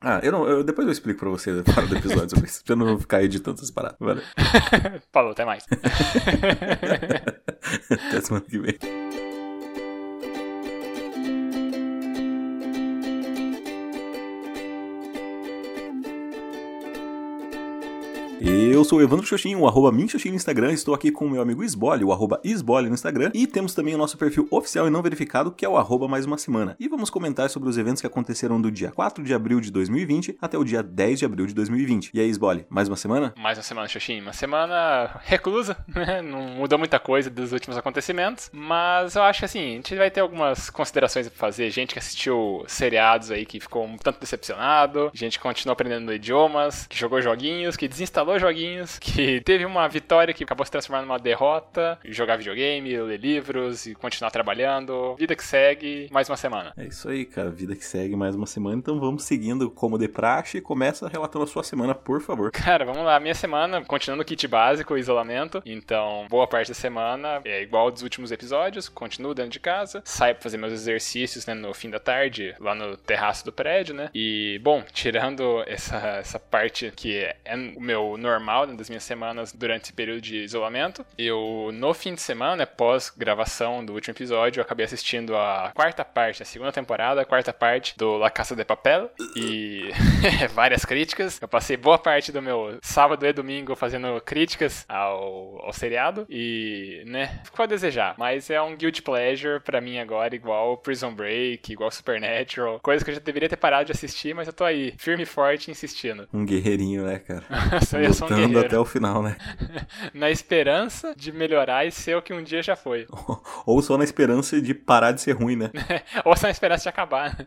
Ah, eu não. Eu, depois eu explico pra você fora do episódio sobre isso, pra eu não ficar editando essas paradas. Valeu. Falou, até mais. até semana que vem. Eu sou o Evandro Xoxin, o arroba no Instagram, estou aqui com o meu amigo Isbole, o arroba Isbole no Instagram, e temos também o nosso perfil oficial e não verificado, que é o arroba mais uma semana. E vamos comentar sobre os eventos que aconteceram do dia 4 de abril de 2020 até o dia 10 de abril de 2020. E aí, Isbole, mais uma semana? Mais uma semana, Xoxin. Uma semana reclusa, né? Não mudou muita coisa dos últimos acontecimentos, mas eu acho que assim, a gente vai ter algumas considerações pra fazer. Gente que assistiu seriados aí que ficou um tanto decepcionado, gente que continuou aprendendo idiomas, que jogou joguinhos, que desinstalou instalou joguinhos, que teve uma vitória que acabou se transformando numa derrota, jogar videogame, ler livros e continuar trabalhando. Vida que segue, mais uma semana. É isso aí, cara. Vida que segue, mais uma semana. Então vamos seguindo como de praxe. Começa relatando a sua semana, por favor. Cara, vamos lá. Minha semana, continuando o kit básico, isolamento. Então, boa parte da semana é igual dos últimos episódios. Continuo dentro de casa. Saio pra fazer meus exercícios né, no fim da tarde, lá no terraço do prédio, né? E, bom, tirando essa, essa parte que é o meu normal né, das minhas semanas durante esse período de isolamento. Eu, no fim de semana, pós gravação do último episódio, eu acabei assistindo a quarta parte, a segunda temporada, a quarta parte do La Casa de Papel e várias críticas. Eu passei boa parte do meu sábado e domingo fazendo críticas ao, ao seriado e, né, ficou a desejar. Mas é um guilty pleasure pra mim agora, igual Prison Break, igual Supernatural, coisas que eu já deveria ter parado de assistir, mas eu tô aí, firme e forte, insistindo. Um guerreirinho, né, cara? eu guerreiro. até o final, né? na esperança de melhorar e ser o que um dia já foi. Ou só na esperança de parar de ser ruim, né? Ou só na esperança de acabar. Né?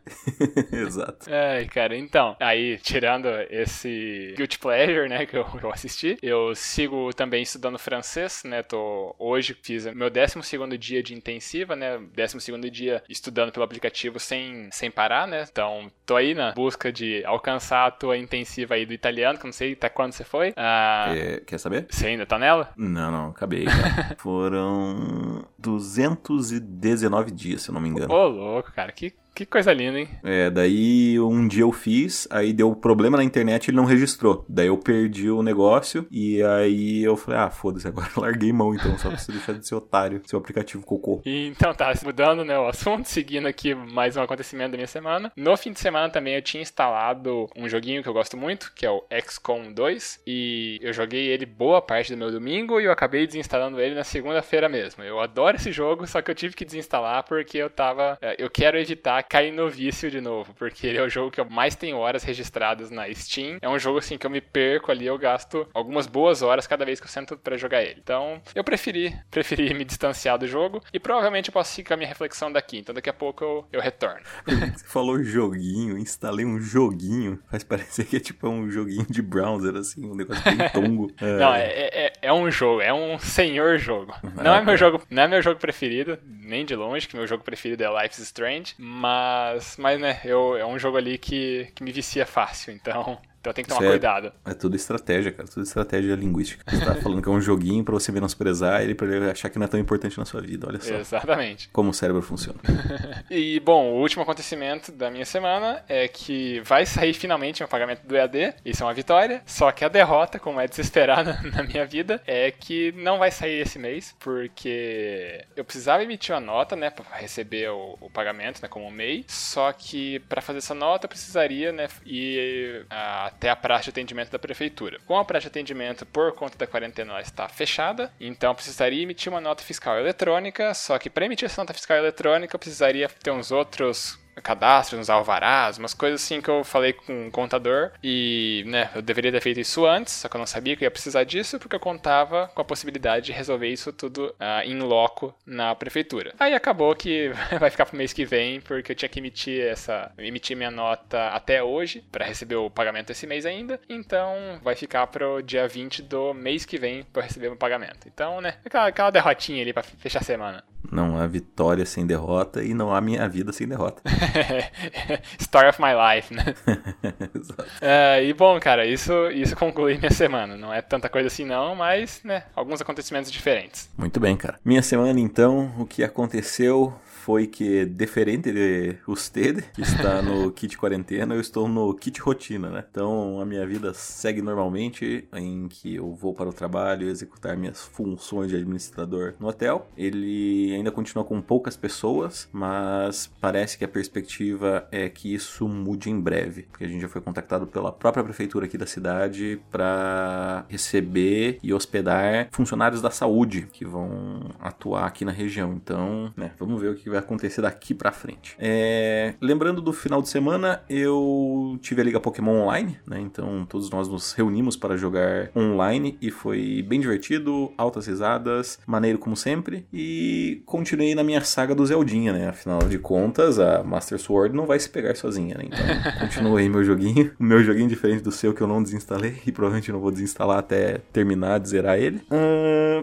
Exato. Ai, cara, então, aí, tirando esse Guilty Pleasure, né, que eu, eu assisti, eu sigo também estudando francês, né, tô, hoje fiz meu 12 segundo dia de intensiva, né, 12 segundo dia estudando pelo aplicativo sem, sem parar, né, então tô aí na busca de alcançar a tua intensiva aí do italiano, que não sei até quando você foi, ah, quer, quer, saber? Você ainda tá nela? Não, não, acabei. Foram 219 dias, se eu não me engano. Ô, louco, cara, que que coisa linda, hein? É, daí um dia eu fiz, aí deu problema na internet e ele não registrou. Daí eu perdi o negócio e aí eu falei, ah, foda-se, agora eu larguei mão então, só pra você deixar de ser otário, seu aplicativo cocô. E, então tá, mudando né, o assunto, seguindo aqui mais um acontecimento da minha semana. No fim de semana também eu tinha instalado um joguinho que eu gosto muito, que é o XCOM 2, e eu joguei ele boa parte do meu domingo e eu acabei desinstalando ele na segunda-feira mesmo. Eu adoro esse jogo, só que eu tive que desinstalar porque eu tava. É, eu quero evitar cair no vício de novo, porque ele é o jogo que eu mais tenho horas registradas na Steam. É um jogo assim que eu me perco ali, eu gasto algumas boas horas cada vez que eu sento para jogar ele. Então, eu preferi, preferi me distanciar do jogo e provavelmente eu posso ficar a minha reflexão daqui. Então, daqui a pouco eu, eu retorno. Você falou joguinho, instalei um joguinho, faz parecer que é tipo um joguinho de browser, assim, um negócio bem tongo. É... Não, é, é, é, um jogo, é um senhor jogo. Ah, não é meu jogo, não é meu jogo preferido, nem de longe, que meu jogo preferido é Life is Strange, mas mas, mas né, eu, é um jogo ali que, que me vicia fácil, então então tem que tomar é, cuidado. É tudo estratégia, cara. Tudo estratégia linguística. Você tá falando que é um joguinho pra você menosprezar ele, pra ele achar que não é tão importante na sua vida. Olha só. Exatamente. Como o cérebro funciona. e, bom, o último acontecimento da minha semana é que vai sair finalmente o pagamento do EAD. Isso é uma vitória. Só que a derrota, como é desesperada na minha vida, é que não vai sair esse mês, porque eu precisava emitir uma nota, né, pra receber o, o pagamento, né, como MEI. Só que para fazer essa nota eu precisaria, né, ir a até a praça de atendimento da prefeitura. Com a praça de atendimento por conta da quarentena ela está fechada, então precisaria emitir uma nota fiscal eletrônica, só que para emitir essa nota fiscal eletrônica precisaria ter uns outros cadastros, uns alvarás, umas coisas assim que eu falei com o contador e, né, eu deveria ter feito isso antes, só que eu não sabia que eu ia precisar disso porque eu contava com a possibilidade de resolver isso tudo em uh, loco na prefeitura. Aí acabou que vai ficar pro mês que vem porque eu tinha que emitir essa, emitir minha nota até hoje para receber o pagamento esse mês ainda, então vai ficar pro dia 20 do mês que vem para receber o pagamento. Então, né, aquela, aquela derrotinha ali para fechar a semana. Não há vitória sem derrota e não há minha vida sem derrota. Story of my life, né? Exato. É, e bom, cara, isso, isso conclui minha semana. Não é tanta coisa assim não, mas, né, alguns acontecimentos diferentes. Muito bem, cara. Minha semana, então, o que aconteceu foi que, diferente de usted, que está no kit quarentena, eu estou no kit rotina, né? Então a minha vida segue normalmente, em que eu vou para o trabalho executar minhas funções de administrador no hotel. Ele ainda continua com poucas pessoas, mas parece que a perspectiva é que isso mude em breve, porque a gente já foi contactado pela própria prefeitura aqui da cidade para receber e hospedar funcionários da saúde que vão atuar aqui na região. Então, né, vamos ver o que vai acontecer daqui para frente. É... Lembrando do final de semana, eu tive a Liga Pokémon Online, né? Então todos nós nos reunimos para jogar online e foi bem divertido, altas risadas, maneiro como sempre. E continuei na minha saga do Zeldinha, né? Afinal de contas, a Master Sword não vai se pegar sozinha, né? Então continuei meu joguinho. O meu joguinho diferente do seu que eu não desinstalei e provavelmente não vou desinstalar até terminar de zerar ele.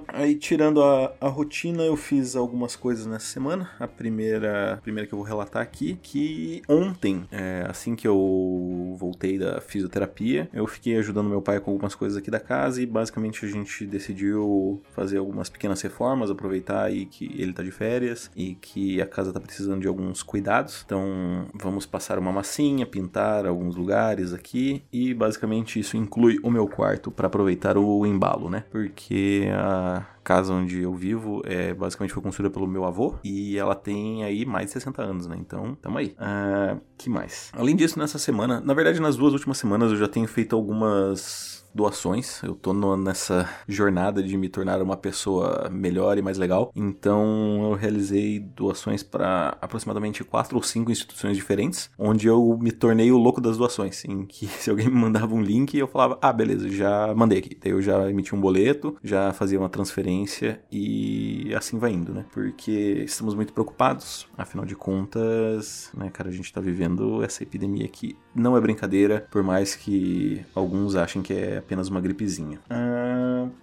Aí tirando a, a rotina, eu fiz algumas coisas nessa semana. A primeira, primeira que eu vou relatar aqui, que ontem, é, assim que eu voltei da fisioterapia, eu fiquei ajudando meu pai com algumas coisas aqui da casa e basicamente a gente decidiu fazer algumas pequenas reformas, aproveitar aí que ele tá de férias e que a casa tá precisando de alguns cuidados. Então, vamos passar uma massinha, pintar alguns lugares aqui e basicamente isso inclui o meu quarto para aproveitar o embalo, né? Porque a casa onde eu vivo é basicamente foi construída pelo meu avô e ela tem aí mais de 60 anos, né? Então, tamo aí. Uh, que mais? Além disso, nessa semana, na verdade, nas duas últimas semanas eu já tenho feito algumas doações. Eu tô no, nessa jornada de me tornar uma pessoa melhor e mais legal. Então eu realizei doações para aproximadamente quatro ou cinco instituições diferentes, onde eu me tornei o louco das doações, em que se alguém me mandava um link, eu falava: "Ah, beleza, já mandei aqui". Daí eu já emiti um boleto, já fazia uma transferência e assim vai indo, né? Porque estamos muito preocupados, afinal de contas, né, cara, a gente tá vivendo essa epidemia aqui. Não é brincadeira, por mais que alguns achem que é apenas uma gripezinha.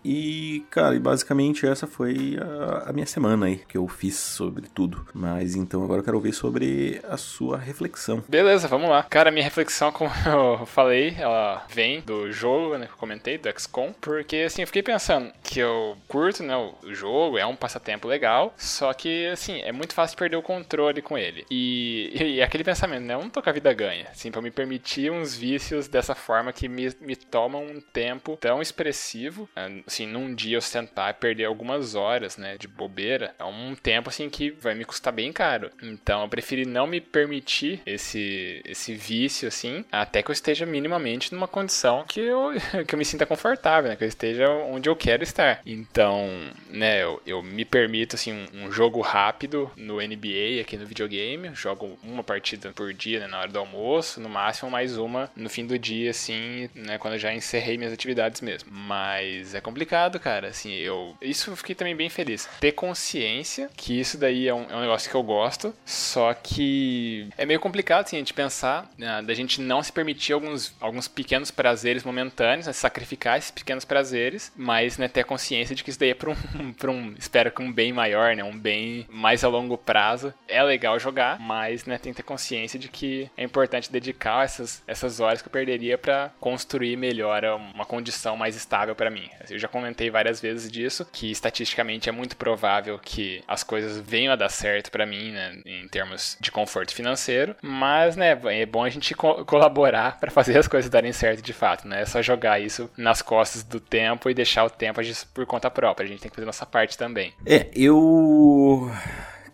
E, cara, e basicamente essa foi a, a, minha semana aí, que eu fiz sobre tudo. Mas então agora eu quero ouvir sobre a sua reflexão. Beleza, vamos lá. Cara, minha reflexão, como eu falei, ela vem do jogo, né, que eu comentei, do XCOM, porque assim, eu fiquei pensando que eu curto, né, o jogo, é um passatempo legal, só que, assim, é muito fácil perder o controle com ele. E, e, e aquele pensamento, né, eu não tô com a vida ganha, assim, pra me permitir uns vícios dessa forma que me, me tomam um tempo tão expressivo, assim, num dia eu sentar e perder algumas horas, né, de bobeira, é um tempo, assim, que vai me custar bem caro. Então, eu preferi não me permitir esse, esse vício, assim, até que eu esteja minimamente numa condição que eu, que eu me sinta confortável, né, que eu esteja onde eu quero estar. Então, né, eu, eu me permito, assim, um, um jogo rápido no NBA, aqui no videogame, jogo uma partida por dia, né, na hora do almoço, no máximo mais uma no fim do dia, assim, né, quando eu já encerrei minhas atividades mesmo. Mas é complicado, cara. Assim, eu. Isso eu fiquei também bem feliz. Ter consciência que isso daí é um, é um negócio que eu gosto, só que é meio complicado, assim, a gente pensar, né, da gente não se permitir alguns, alguns pequenos prazeres momentâneos, né, sacrificar esses pequenos prazeres, mas, né, ter a consciência de que isso daí é pra um, pra um espero que um bem maior, né, um bem mais a longo prazo. É legal jogar, mas, né, tem que ter consciência de que é importante dedicar essas, essas horas que eu perderia para construir melhor uma condição mais estável para mim. Eu já comentei várias vezes disso, que estatisticamente é muito provável que as coisas venham a dar certo para mim, né, em termos de conforto financeiro, mas, né, é bom a gente co colaborar para fazer as coisas darem certo de fato, né? É só jogar isso nas costas do tempo e deixar o tempo agir por conta própria. A gente tem que fazer nossa parte também. É, eu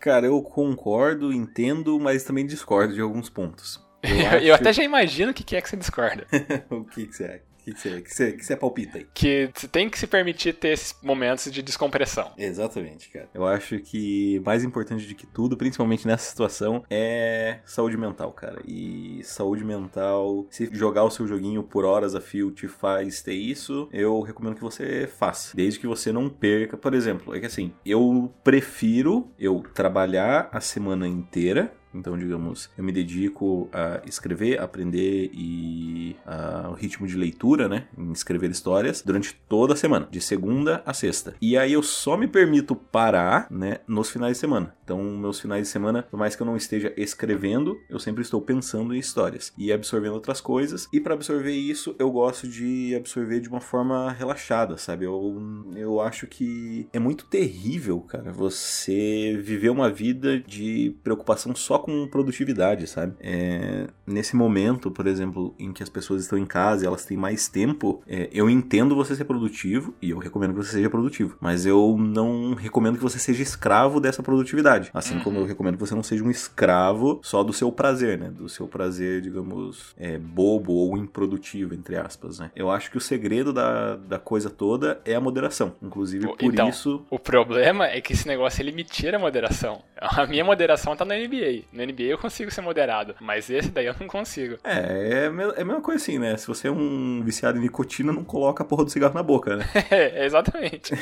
Cara, eu concordo, entendo, mas também discordo de alguns pontos. Eu, acho... eu até já imagino o que é que você discorda. o que, que você é? O que você, que, que palpita aí? Que você tem que se permitir ter esses momentos de descompressão. Exatamente, cara. Eu acho que mais importante do que tudo, principalmente nessa situação, é saúde mental, cara. E saúde mental, se jogar o seu joguinho por horas a fio te faz ter isso, eu recomendo que você faça. Desde que você não perca. Por exemplo, é que assim, eu prefiro eu trabalhar a semana inteira então, digamos, eu me dedico a escrever, aprender e uh, o ritmo de leitura, né, em escrever histórias durante toda a semana, de segunda a sexta. E aí eu só me permito parar, né, nos finais de semana. Então, meus finais de semana, por mais que eu não esteja escrevendo, eu sempre estou pensando em histórias e absorvendo outras coisas. E para absorver isso, eu gosto de absorver de uma forma relaxada, sabe? Eu, eu acho que é muito terrível, cara, você viver uma vida de preocupação só com produtividade, sabe? É, nesse momento, por exemplo, em que as pessoas estão em casa e elas têm mais tempo, é, eu entendo você ser produtivo e eu recomendo que você seja produtivo, mas eu não recomendo que você seja escravo dessa produtividade. Assim uhum. como eu recomendo que você não seja um escravo só do seu prazer, né? Do seu prazer, digamos, é, bobo ou improdutivo, entre aspas, né? Eu acho que o segredo da, da coisa toda é a moderação. Inclusive, por então, isso. O problema é que esse negócio ele me tira a moderação. A minha moderação tá na NBA. No NBA eu consigo ser moderado, mas esse daí eu não consigo. É, é, é a mesma coisa assim, né? Se você é um viciado em nicotina, não coloca a porra do cigarro na boca, né? é, exatamente.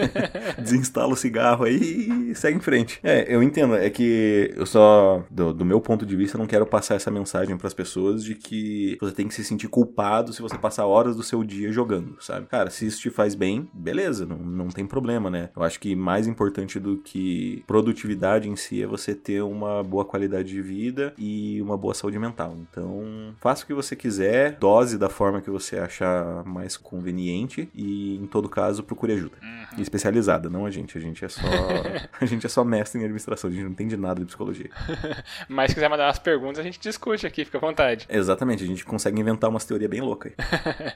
Desinstala o cigarro aí e segue em frente. É, eu entendo. É que eu só, do, do meu ponto de vista, não quero passar essa mensagem para as pessoas de que você tem que se sentir culpado se você passar horas do seu dia jogando, sabe? Cara, se isso te faz bem, beleza, não, não tem problema, né? Eu acho que mais importante do que produtividade em si é você ter uma boa qualidade de vida e uma boa saúde mental. Então, faça o que você quiser, dose da forma que você achar mais conveniente e, em todo caso, procure ajuda. Uhum. Especializada, não a gente. A gente é só a gente é só mestre em administração, a gente não entende nada de psicologia. Mas se quiser mandar umas perguntas, a gente discute aqui, fica à vontade. Exatamente, a gente consegue inventar umas teorias bem loucas aí.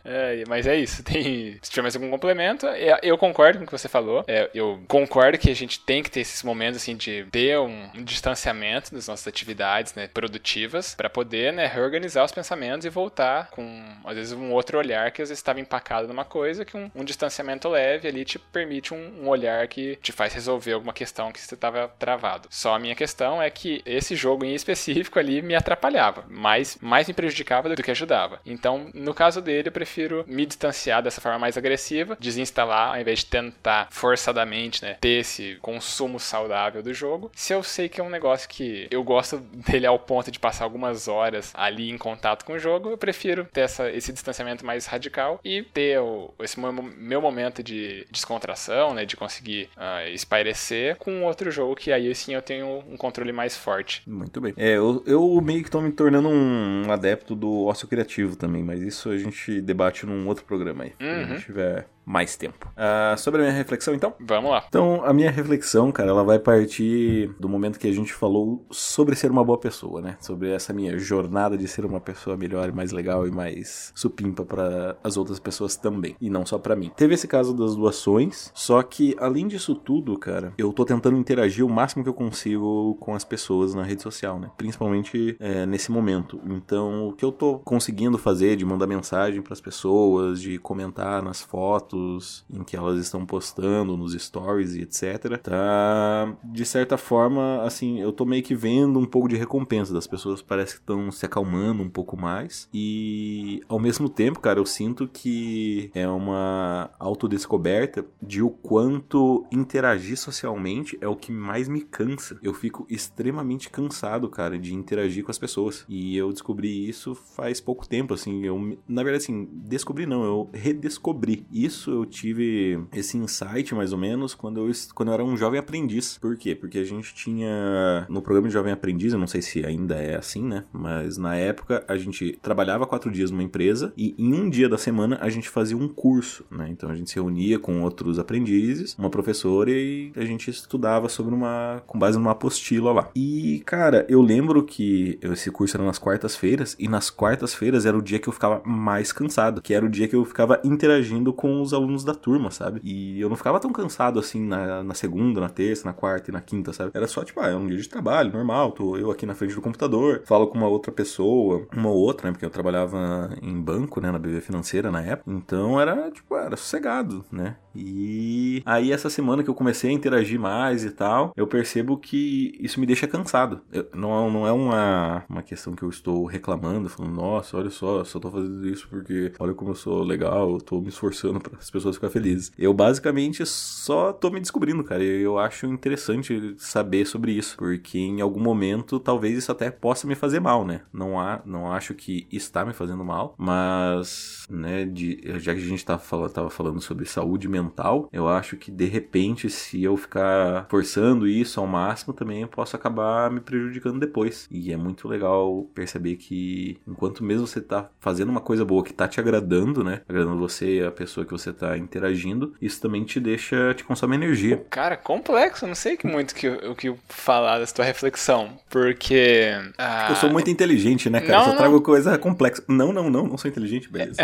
é, mas é isso. Tem, se tiver mais algum complemento, é, eu concordo com o que você falou. É, eu concordo que a gente tem que ter esses momentos assim de ter um, um distanciamento das nossas atividades né, produtivas para poder né, reorganizar os pensamentos e voltar com, às vezes, um outro olhar que às vezes estava empacado numa coisa que um, um distanciamento leve ali te permite um, um olhar que te faz resolver alguma questão que você estava travado. Só a minha questão é que esse jogo em específico ali me atrapalhava, mais, mais me prejudicava do que ajudava. Então, no caso dele, eu prefiro me distanciar dessa forma mais agressiva, desinstalar ao invés de tentar forçadamente, né, ter esse consumo saudável do jogo. Se eu sei que é um negócio que eu gosto dele ao ponto de passar algumas horas ali em contato com o jogo, eu prefiro ter essa, esse distanciamento mais radical e ter o, esse meu, meu momento de descontração, né, de conseguir uh, espairecer com outro jogo que aí sim eu tenho um controle mais forte. Muito bem. É, eu, eu meio que tô me tornando um adepto do ócio criativo também, mas isso a gente debate num outro programa aí. Uhum. Se a gente tiver mais tempo. Uh, sobre a minha reflexão, então? Vamos lá. Então, a minha reflexão, cara, ela vai partir do momento que a gente falou sobre ser uma boa pessoa, né? Sobre essa minha jornada de ser uma pessoa melhor e mais legal e mais supimpa para as outras pessoas também. E não só para mim. Teve esse caso das doações, só que além disso tudo, cara, eu tô tentando interagir o máximo que eu consigo com as pessoas na rede social, né? Principalmente é, nesse momento. Então, o que eu tô conseguindo fazer de mandar mensagem para as pessoas, de comentar nas fotos, fotos em que elas estão postando nos stories e etc. Tá, de certa forma, assim, eu tô meio que vendo um pouco de recompensa das pessoas, parece que estão se acalmando um pouco mais e ao mesmo tempo, cara, eu sinto que é uma autodescoberta de o quanto interagir socialmente é o que mais me cansa. Eu fico extremamente cansado, cara, de interagir com as pessoas. E eu descobri isso faz pouco tempo, assim, eu na verdade assim, descobri não, eu redescobri isso isso eu tive esse insight, mais ou menos, quando eu, quando eu era um jovem aprendiz. Por quê? Porque a gente tinha. No programa de jovem aprendiz, eu não sei se ainda é assim, né? Mas na época a gente trabalhava quatro dias numa empresa e em um dia da semana a gente fazia um curso, né? Então a gente se reunia com outros aprendizes, uma professora e a gente estudava sobre uma. com base numa apostila lá. E, cara, eu lembro que esse curso era nas quartas-feiras e nas quartas-feiras era o dia que eu ficava mais cansado, que era o dia que eu ficava interagindo com os alunos da turma, sabe? E eu não ficava tão cansado assim na, na segunda, na terça, na quarta e na quinta, sabe? Era só, tipo, ah, é um dia de trabalho, normal, tô eu aqui na frente do computador, falo com uma outra pessoa, uma ou outra, né? Porque eu trabalhava em banco, né? Na BB Financeira na época. Então era, tipo, era sossegado, né? E aí essa semana que eu comecei a interagir mais e tal, eu percebo que isso me deixa cansado. Eu, não, não é uma, uma questão que eu estou reclamando, falando, nossa, olha só, só tô fazendo isso porque olha como eu sou legal, eu tô me esforçando para as pessoas ficam felizes. Eu basicamente só tô me descobrindo, cara. Eu acho interessante saber sobre isso, porque em algum momento talvez isso até possa me fazer mal, né? Não há, não acho que está me fazendo mal, mas, né, de, já que a gente tá tava falando sobre saúde mental, eu acho que de repente se eu ficar forçando isso ao máximo também eu posso acabar me prejudicando depois. E é muito legal perceber que enquanto mesmo você tá fazendo uma coisa boa que tá te agradando, né? Agradando você, a pessoa que você tá interagindo, isso também te deixa, te consome energia. Cara, complexo, não sei muito que, o que falar da tua reflexão, porque... Ah... Eu sou muito inteligente, né, cara? Não, eu só não. trago coisa complexa. Não, não, não, não sou inteligente, beleza.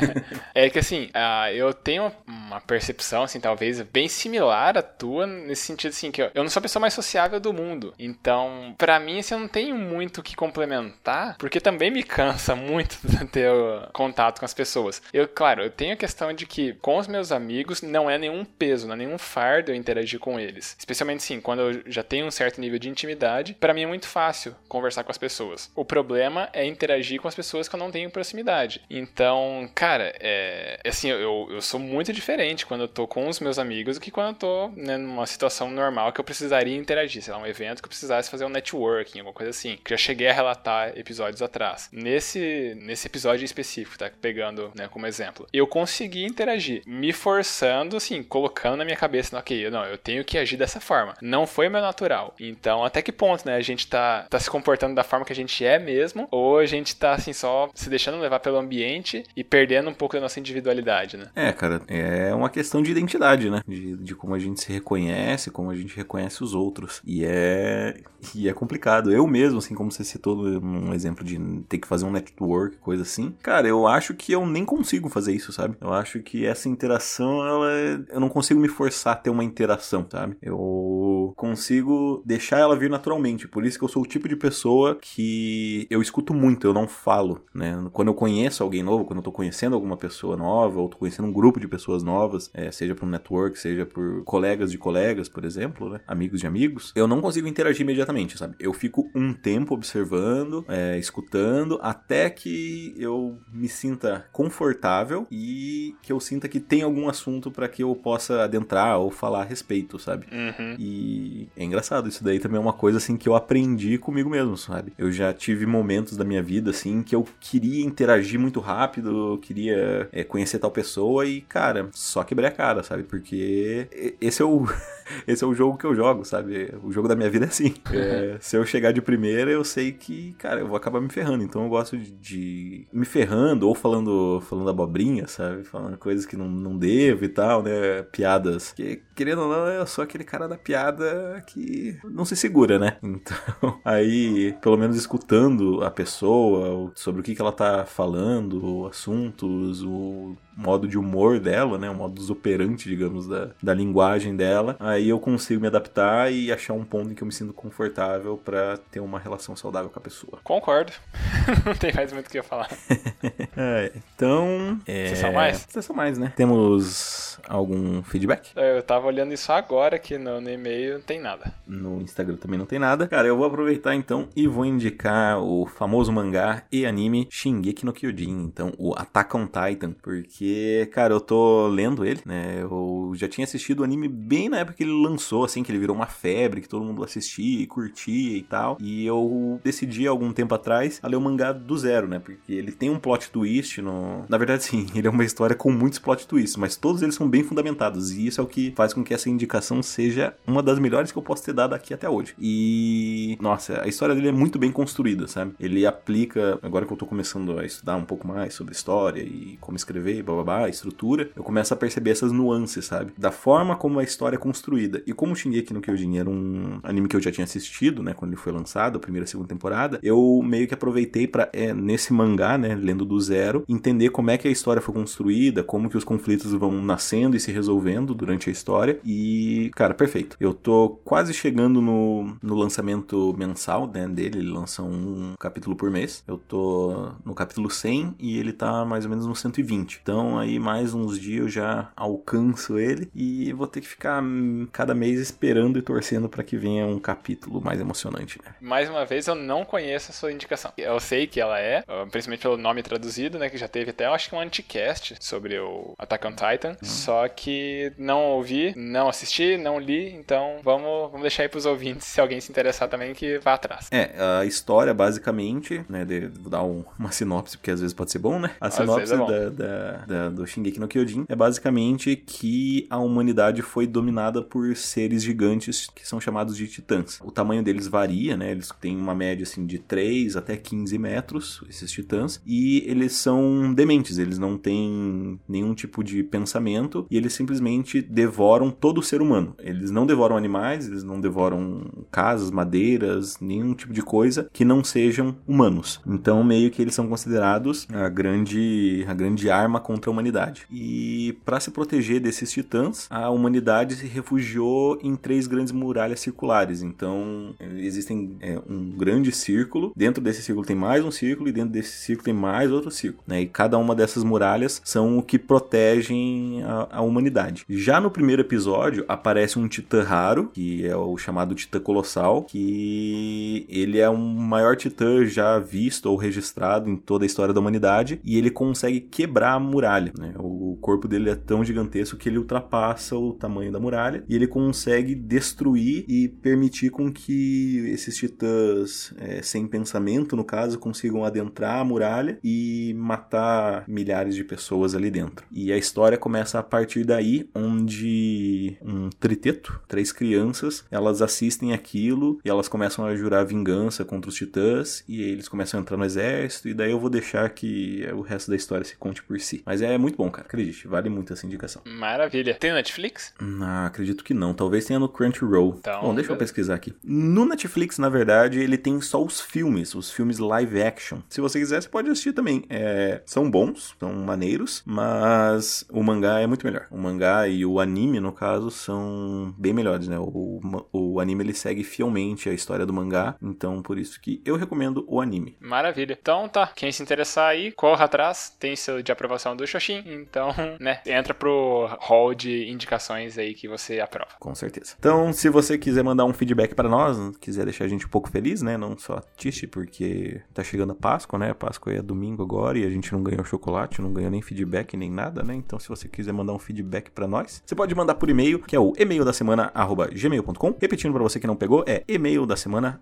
é que assim, uh, eu tenho uma percepção, assim, talvez bem similar à tua, nesse sentido, assim, que eu, eu não sou a pessoa mais sociável do mundo. Então, para mim, assim, eu não tenho muito o que complementar, porque também me cansa muito ter contato com as pessoas. Eu, claro, eu tenho a questão de que com os meus amigos não é nenhum peso, não é nenhum fardo eu interagir com eles. Especialmente, sim, quando eu já tenho um certo nível de intimidade, para mim é muito fácil conversar com as pessoas. O problema é interagir com as pessoas que eu não tenho proximidade. Então, cara, é, assim, eu, eu sou muito diferente quando eu tô com os meus amigos do que quando eu tô né, numa situação normal que eu precisaria interagir, sei lá, um evento que eu precisasse fazer um networking, alguma coisa assim, que já cheguei a relatar episódios atrás. Nesse, nesse episódio específico, tá? Pegando, né, como exemplo, eu consegui interagir, me forçando, assim, colocando na minha cabeça, ok, não, eu tenho que agir dessa forma. Não foi meu natural. Então, até que ponto, né, a gente tá, tá se comportando da forma que a gente é mesmo, ou a gente tá, assim, só se deixando levar pelo ambiente e perdendo um pouco da nossa individualidade, né? É, cara, é uma questão de identidade, né? De, de como a gente se reconhece, como a gente reconhece os outros. E é, e é complicado. Eu mesmo, assim, como você citou um exemplo de ter que fazer um network, coisa assim. Cara, eu acho que eu nem consigo fazer isso, sabe? Eu acho que essa interação, ela é... eu não consigo me forçar a ter uma interação, sabe? Eu consigo deixar ela vir naturalmente. Por isso que eu sou o tipo de pessoa que eu escuto muito, eu não falo, né? Quando eu conheço alguém novo, quando eu tô conhecendo alguma pessoa nova, ou tô conhecendo um grupo de pessoas novas, é, seja por um network, seja por colegas de colegas, por exemplo, né? Amigos de amigos, eu não consigo interagir imediatamente, sabe? Eu fico um tempo observando, é, escutando, até que eu me sinta confortável e que eu sinta que tem algum assunto para que eu possa adentrar ou falar a respeito, sabe? Uhum. E é engraçado, isso daí também é uma coisa assim que eu aprendi comigo mesmo, sabe? Eu já tive momentos da minha vida assim que eu queria interagir muito rápido, eu queria é, conhecer tal pessoa e, cara, só quebrei a cara, sabe? Porque esse é o esse é o jogo que eu jogo, sabe? O jogo da minha vida é assim. É, se eu chegar de primeira, eu sei que, cara, eu vou acabar me ferrando. Então eu gosto de, de me ferrando ou falando, falando abobrinha, sabe? Falando coisas que não, não devo e tal, né? Piadas. Que, querendo ou não, eu sou aquele cara da piada que não se segura, né? Então, aí, pelo menos escutando a pessoa sobre o que, que ela tá falando, assuntos, o modo de humor dela, né? O modo operante, digamos, da, da linguagem dela. Aí eu consigo me adaptar e achar um ponto em que eu me sinto confortável para ter uma relação saudável com a pessoa. Concordo. Não tem mais muito o que eu falar. é, então. É... Vocês são mais? Vocês são mais, né? Temos algum feedback? Eu tava olhando isso agora que no, no e-mail não tem nada. No Instagram também não tem nada. Cara, eu vou aproveitar então e vou indicar o famoso mangá e anime Shingeki no Kyojin. Então, o Attack on Titan. Porque porque, cara, eu tô lendo ele, né? Eu já tinha assistido o anime bem na época que ele lançou, assim, que ele virou uma febre, que todo mundo assistia e curtia e tal. E eu decidi algum tempo atrás a ler o mangá do zero, né? Porque ele tem um plot twist no. Na verdade, sim, ele é uma história com muitos plot twists, mas todos eles são bem fundamentados. E isso é o que faz com que essa indicação seja uma das melhores que eu posso ter dado aqui até hoje. E. Nossa, a história dele é muito bem construída, sabe? Ele aplica. Agora que eu tô começando a estudar um pouco mais sobre história e como escrever, blá blá, a estrutura, eu começo a perceber essas nuances, sabe? Da forma como a história é construída. E como Shingeki no Kyojin era um anime que eu já tinha assistido, né, quando ele foi lançado, a primeira e segunda temporada, eu meio que aproveitei para é, nesse mangá, né, lendo do zero, entender como é que a história foi construída, como que os conflitos vão nascendo e se resolvendo durante a história. E, cara, perfeito. Eu tô quase chegando no, no lançamento mensal né, dele, ele lança um capítulo por mês. Eu tô no capítulo 100 e ele tá mais ou menos no 120. Então aí mais uns dias eu já alcanço ele e vou ter que ficar cada mês esperando e torcendo para que venha um capítulo mais emocionante. Né? Mais uma vez, eu não conheço a sua indicação. Eu sei que ela é, principalmente pelo nome traduzido, né, que já teve até, eu acho que um anticast sobre o Attack on Titan, hum. só que não ouvi, não assisti, não li, então vamos, vamos deixar aí pros ouvintes, se alguém se interessar também, que vá atrás. É, a história, basicamente, né, de, vou dar um, uma sinopse, porque às vezes pode ser bom, né? A sinopse é da, da, da, do Shingeki no Kyojin é basicamente que a humanidade foi dominada por seres gigantes que são chamados de titãs. O tamanho deles varia, né? Eles têm uma média assim de 3 até 15 metros, esses titãs, e eles são dementes, eles não têm nenhum tipo de pensamento e eles simplesmente devoram todo o ser humano. Eles não devoram animais, eles não devoram casas, madeiras, nenhum tipo de coisa que não sejam humanos. Então, meio que eles são considerados a grande, a grande arma contra a humanidade. E para se proteger desses titãs, a humanidade se refugiou em três grandes muralhas circulares. Então, existem é, um grande círculo, dentro desse círculo tem mais um círculo, e dentro desse círculo tem mais outro círculo. Né? E cada uma dessas muralhas são o que protegem a, a humanidade. Já no primeiro episódio, aparece um titã raro, que é o chamado titã colossal, que ele é o maior titã já visto ou registrado em toda a história da humanidade, e ele consegue quebrar a muralha. Né? O corpo dele é tão gigantesco que ele ultrapassa o tamanho da muralha, e ele consegue destruir e permitir com que esses titãs é, sem pensamento, no caso, consigam adentrar a muralha e matar milhares de pessoas ali dentro. E a história começa a partir daí, onde um triteto, três crianças, elas assistem aquilo e elas começam a jurar vingança contra os titãs e eles começam a entrar no exército e daí eu vou deixar que o resto da história se conte por si. Mas é muito bom, cara, acredite, vale muito essa indicação. Maravilha. Tem Netflix? Ah, acredito que não, talvez tenha no Crunchyroll. Então, bom, deixa eu pesquisar aqui. No Netflix, na verdade, ele tem só os filmes, os filmes live action. Se você quiser, você pode assistir também. É, são bons, são maneiros, mas o mangá é muito melhor. O mangá e o anime, no caso, são bem melhores, né? O, o anime ele segue fielmente a história do mangá, então por isso que eu recomendo o anime. Maravilha. Então tá, quem se interessar aí, corra atrás, tem seu de aprovação do Xoxin, então, né, entra pro hall de indicações aí que você aprova. Com certeza. Então, se você quiser mandar um feedback para nós, quiser deixar a gente um pouco feliz, né, não só triste porque tá chegando a Páscoa, né? A Páscoa é domingo agora e a gente não ganhou chocolate, não ganhou nem feedback nem nada, né? Então, se você quiser mandar um feedback para nós, você pode mandar por e-mail, que é o e-mail da semana gmail.com. Repetindo para você que não pegou, é e-mail da semana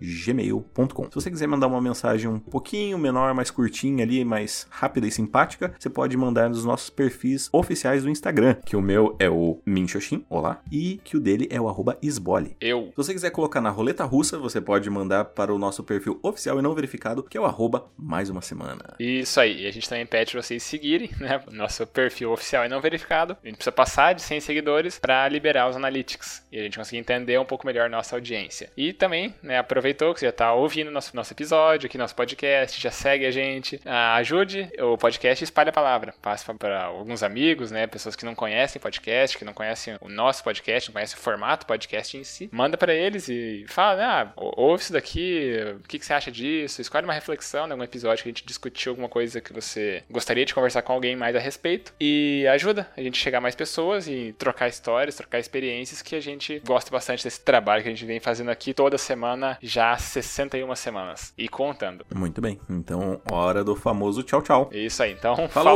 gmail.com. Se você quiser mandar uma mensagem um pouquinho menor, mais curtinha ali, mais rápida e simpática, você pode mandar nos nossos perfis oficiais do Instagram, que o meu é o Minxoxin, olá, e que o dele é o arroba Esbole. Eu. Se você quiser colocar na roleta russa, você pode mandar para o nosso perfil oficial e não verificado, que é o arroba mais uma semana. Isso aí, e a gente também pede para vocês seguirem, né, nosso perfil oficial e não verificado. A gente precisa passar de 100 seguidores para liberar os analytics e a gente conseguir entender um pouco melhor nossa audiência. E também, né, aproveitou que você já está ouvindo nosso, nosso episódio aqui, nosso podcast, já segue a gente, ah, ajude o podcast e espalhe a palavra. Passe para alguns amigos, né, pessoas que não conhecem podcast, que não conhecem o nosso podcast, não conhecem o formato podcast em si. Manda para eles e fala, ah, ouve isso daqui, o que, que você acha disso? Escolhe uma reflexão algum episódio que a gente discutiu alguma coisa que você gostaria de conversar com alguém mais a respeito. E ajuda a gente chegar a mais pessoas e trocar histórias, trocar experiências que a gente gosta bastante desse trabalho que a gente vem fazendo aqui toda semana, já há 61 semanas. E contando. Muito bem. Então, hora do famoso tchau, tchau. Isso aí. Então, falou. falou.